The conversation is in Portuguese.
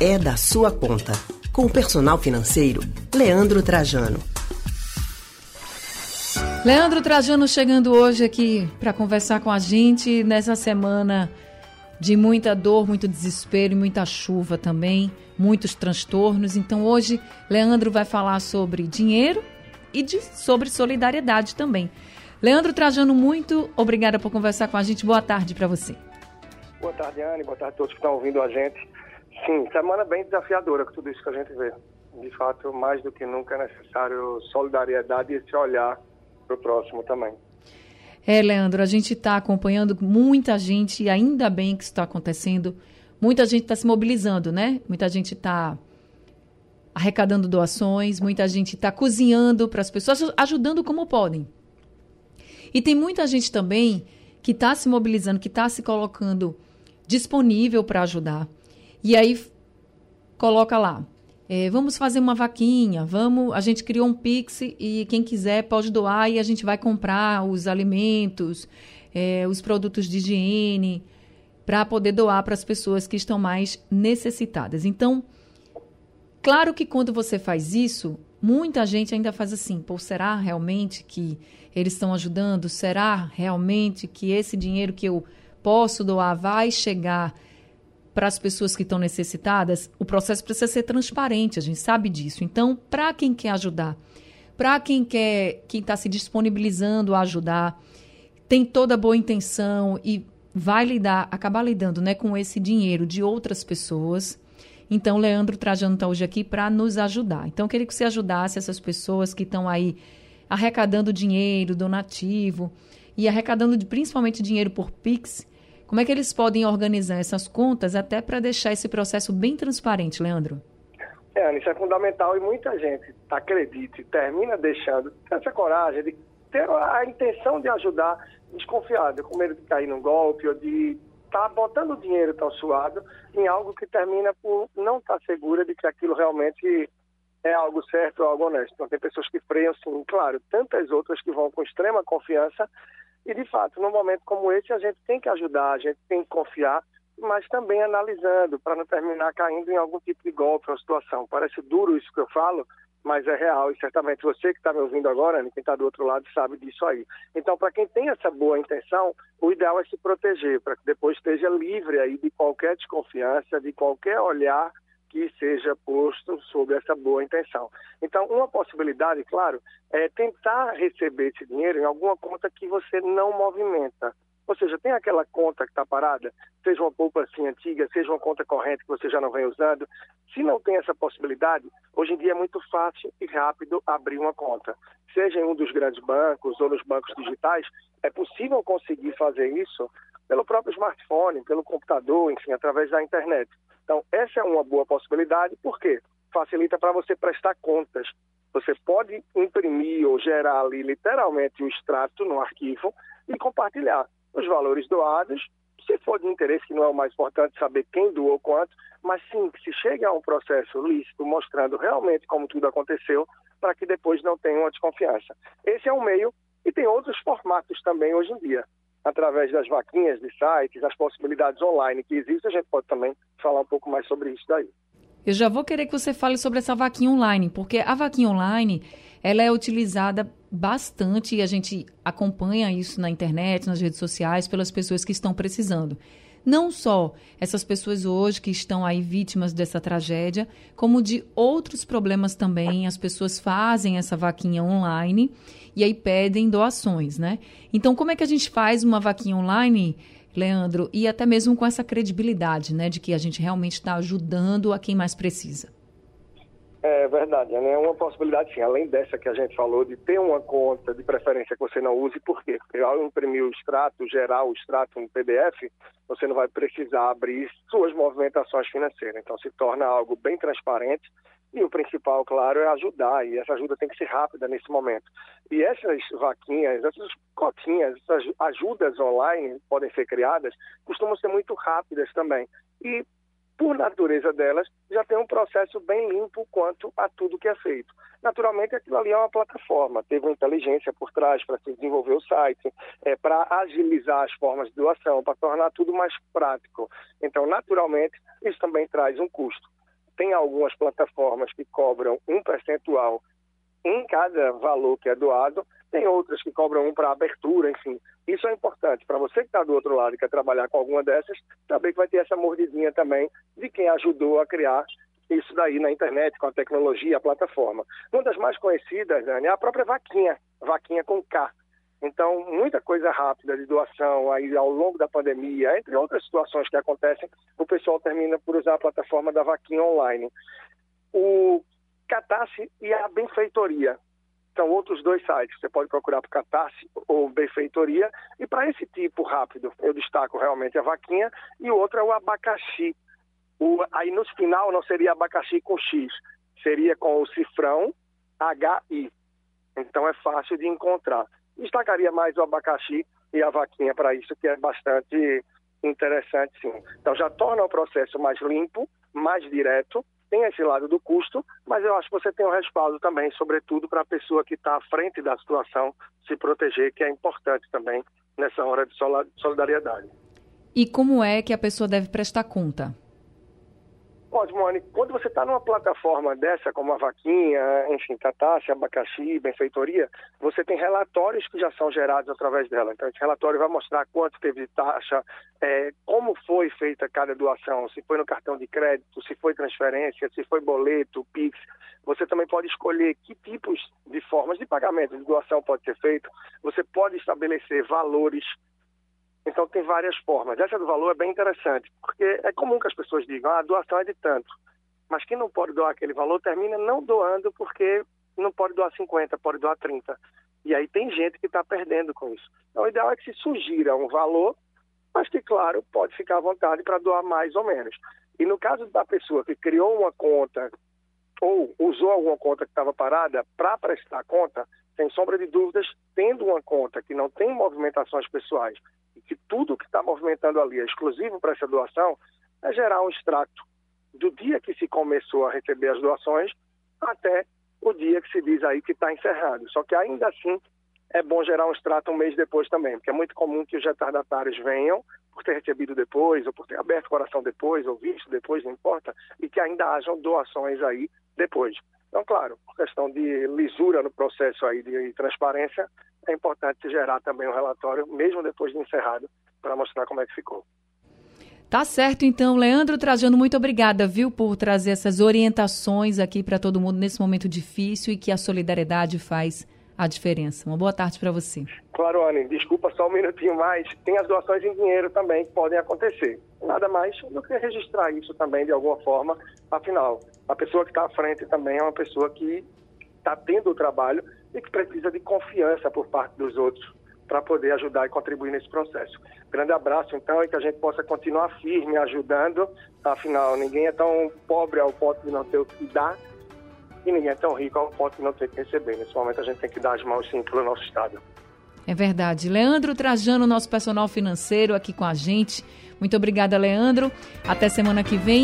é da sua conta. Com o personal financeiro, Leandro Trajano. Leandro Trajano chegando hoje aqui para conversar com a gente nessa semana de muita dor, muito desespero e muita chuva também, muitos transtornos. Então hoje Leandro vai falar sobre dinheiro e de, sobre solidariedade também. Leandro Trajano, muito obrigada por conversar com a gente. Boa tarde para você. Boa tarde, Anne. Boa tarde a todos que estão ouvindo a gente. Sim, semana bem desafiadora com tudo isso que a gente vê. De fato, mais do que nunca é necessário solidariedade e esse olhar para o próximo também. É, Leandro, a gente está acompanhando muita gente, e ainda bem que isso está acontecendo. Muita gente está se mobilizando, né? Muita gente está arrecadando doações, muita gente está cozinhando para as pessoas, ajudando como podem. E tem muita gente também que está se mobilizando, que está se colocando disponível para ajudar. E aí coloca lá, é, vamos fazer uma vaquinha, vamos. A gente criou um Pix e quem quiser pode doar e a gente vai comprar os alimentos, é, os produtos de higiene, para poder doar para as pessoas que estão mais necessitadas. Então, claro que quando você faz isso, muita gente ainda faz assim: pô, será realmente que eles estão ajudando? Será realmente que esse dinheiro que eu posso doar vai chegar? Para as pessoas que estão necessitadas, o processo precisa ser transparente, a gente sabe disso. Então, para quem quer ajudar, para quem quer, quem está se disponibilizando a ajudar, tem toda boa intenção e vai lidar, acabar lidando né, com esse dinheiro de outras pessoas. Então, Leandro Trajano está hoje aqui para nos ajudar. Então, eu queria que você ajudasse essas pessoas que estão aí arrecadando dinheiro, donativo, e arrecadando principalmente dinheiro por Pix, como é que eles podem organizar essas contas até para deixar esse processo bem transparente, Leandro? É, isso é fundamental e muita gente, acredite, termina deixando essa coragem de ter a intenção de ajudar desconfiada, com medo de cair num golpe ou de estar tá botando dinheiro tão suado em algo que termina por não estar tá segura de que aquilo realmente é algo certo ou algo honesto. Então, tem pessoas que freiam, sim, claro, tantas outras que vão com extrema confiança e, de fato, num momento como esse, a gente tem que ajudar, a gente tem que confiar, mas também analisando, para não terminar caindo em algum tipo de golpe ou situação. Parece duro isso que eu falo, mas é real. E certamente você que está me ouvindo agora, quem está do outro lado, sabe disso aí. Então, para quem tem essa boa intenção, o ideal é se proteger, para que depois esteja livre aí de qualquer desconfiança, de qualquer olhar que seja posto sob essa boa intenção. Então, uma possibilidade, claro, é tentar receber esse dinheiro em alguma conta que você não movimenta. Ou seja, tem aquela conta que está parada, seja uma poupa assim antiga, seja uma conta corrente que você já não vem usando. Se não tem essa possibilidade, hoje em dia é muito fácil e rápido abrir uma conta. Seja em um dos grandes bancos ou nos bancos digitais, é possível conseguir fazer isso pelo próprio smartphone, pelo computador, enfim, através da internet. Então, essa é uma boa possibilidade, porque facilita para você prestar contas. Você pode imprimir ou gerar ali literalmente o um extrato no arquivo e compartilhar os valores doados. Se for de interesse, que não é o mais importante saber quem doou quanto, mas sim que se chegue a um processo lícito mostrando realmente como tudo aconteceu, para que depois não tenha uma desconfiança. Esse é um meio e tem outros formatos também hoje em dia através das vaquinhas de sites, as possibilidades online que existem, a gente pode também falar um pouco mais sobre isso daí. Eu já vou querer que você fale sobre essa vaquinha online, porque a vaquinha online ela é utilizada bastante e a gente acompanha isso na internet, nas redes sociais, pelas pessoas que estão precisando. Não só essas pessoas hoje que estão aí vítimas dessa tragédia, como de outros problemas também. As pessoas fazem essa vaquinha online e aí pedem doações, né? Então, como é que a gente faz uma vaquinha online, Leandro, e até mesmo com essa credibilidade, né, de que a gente realmente está ajudando a quem mais precisa? É verdade, né? é uma possibilidade sim, além dessa que a gente falou, de ter uma conta de preferência que você não use, por quê? Porque ao imprimir o extrato, gerar o extrato no PDF, você não vai precisar abrir suas movimentações financeiras. Então se torna algo bem transparente e o principal, claro, é ajudar, e essa ajuda tem que ser rápida nesse momento. E essas vaquinhas, essas cotinhas, essas ajudas online podem ser criadas, costumam ser muito rápidas também. E por natureza delas, já tem um processo bem limpo quanto a tudo que é feito. Naturalmente, aquilo ali é uma plataforma, teve uma inteligência por trás para se desenvolver o site, é, para agilizar as formas de doação, para tornar tudo mais prático. Então, naturalmente, isso também traz um custo. tem algumas plataformas que cobram um percentual em cada valor que é doado, tem outras que cobram um para abertura, enfim. Isso é importante. Para você que está do outro lado e quer trabalhar com alguma dessas, que vai ter essa mordidinha também de quem ajudou a criar isso daí na internet, com a tecnologia, a plataforma. Uma das mais conhecidas, Dani, é a própria Vaquinha, Vaquinha com K. Então, muita coisa rápida de doação aí ao longo da pandemia, entre outras situações que acontecem, o pessoal termina por usar a plataforma da Vaquinha online. O Catarse e a Benfeitoria. São outros dois sites. Você pode procurar por Catarse ou Benfeitoria. E para esse tipo rápido, eu destaco realmente a Vaquinha. E o outro é o Abacaxi. O, aí no final não seria abacaxi com X, seria com o cifrão HI. Então é fácil de encontrar. Destacaria mais o abacaxi e a vaquinha para isso, que é bastante interessante, sim. Então já torna o processo mais limpo, mais direto, tem esse lado do custo, mas eu acho que você tem um respaldo também, sobretudo para a pessoa que está à frente da situação se proteger, que é importante também nessa hora de solidariedade. E como é que a pessoa deve prestar conta? Osmone, quando você está numa plataforma dessa, como a Vaquinha, enfim, Catarse, Abacaxi, Benfeitoria, você tem relatórios que já são gerados através dela. Então, esse relatório vai mostrar quanto teve de taxa, é, como foi feita cada doação, se foi no cartão de crédito, se foi transferência, se foi boleto, PIX. Você também pode escolher que tipos de formas de pagamento de doação pode ser feito. Você pode estabelecer valores então, tem várias formas. Essa do valor é bem interessante, porque é comum que as pessoas digam, ah, a doação é de tanto. Mas quem não pode doar aquele valor termina não doando porque não pode doar 50, pode doar 30. E aí tem gente que está perdendo com isso. Então, o ideal é que se sugira um valor, mas que, claro, pode ficar à vontade para doar mais ou menos. E no caso da pessoa que criou uma conta ou usou alguma conta que estava parada para prestar conta, sem sombra de dúvidas, tendo uma conta que não tem movimentações pessoais tudo que está movimentando ali é exclusivo para essa doação, é gerar um extrato do dia que se começou a receber as doações até o dia que se diz aí que está encerrado. Só que ainda assim é bom gerar um extrato um mês depois também, porque é muito comum que os retardatários venham por ter recebido depois, ou por ter aberto o coração depois, ou visto depois, não importa, e que ainda hajam doações aí depois. Então, claro, por questão de lisura no processo aí de transparência, é importante gerar também um relatório, mesmo depois de encerrado, para mostrar como é que ficou. Tá certo, então, Leandro Trajano, muito obrigada, viu, por trazer essas orientações aqui para todo mundo nesse momento difícil e que a solidariedade faz a diferença. Uma boa tarde para você. Claro, Anne, desculpa só um minutinho mais. Tem as doações em dinheiro também que podem acontecer. Nada mais do que registrar isso também de alguma forma. Afinal, a pessoa que está à frente também é uma pessoa que está tendo o trabalho e que precisa de confiança por parte dos outros para poder ajudar e contribuir nesse processo. Grande abraço, então, e que a gente possa continuar firme ajudando. Afinal, ninguém é tão pobre ao ponto de não ter o que dar e ninguém é tão rico ao ponto de não ter que receber. Nesse momento a gente tem que dar as mãos sim para o nosso Estado. É verdade. Leandro Trajano, nosso personal financeiro, aqui com a gente. Muito obrigada, Leandro. Até semana que vem.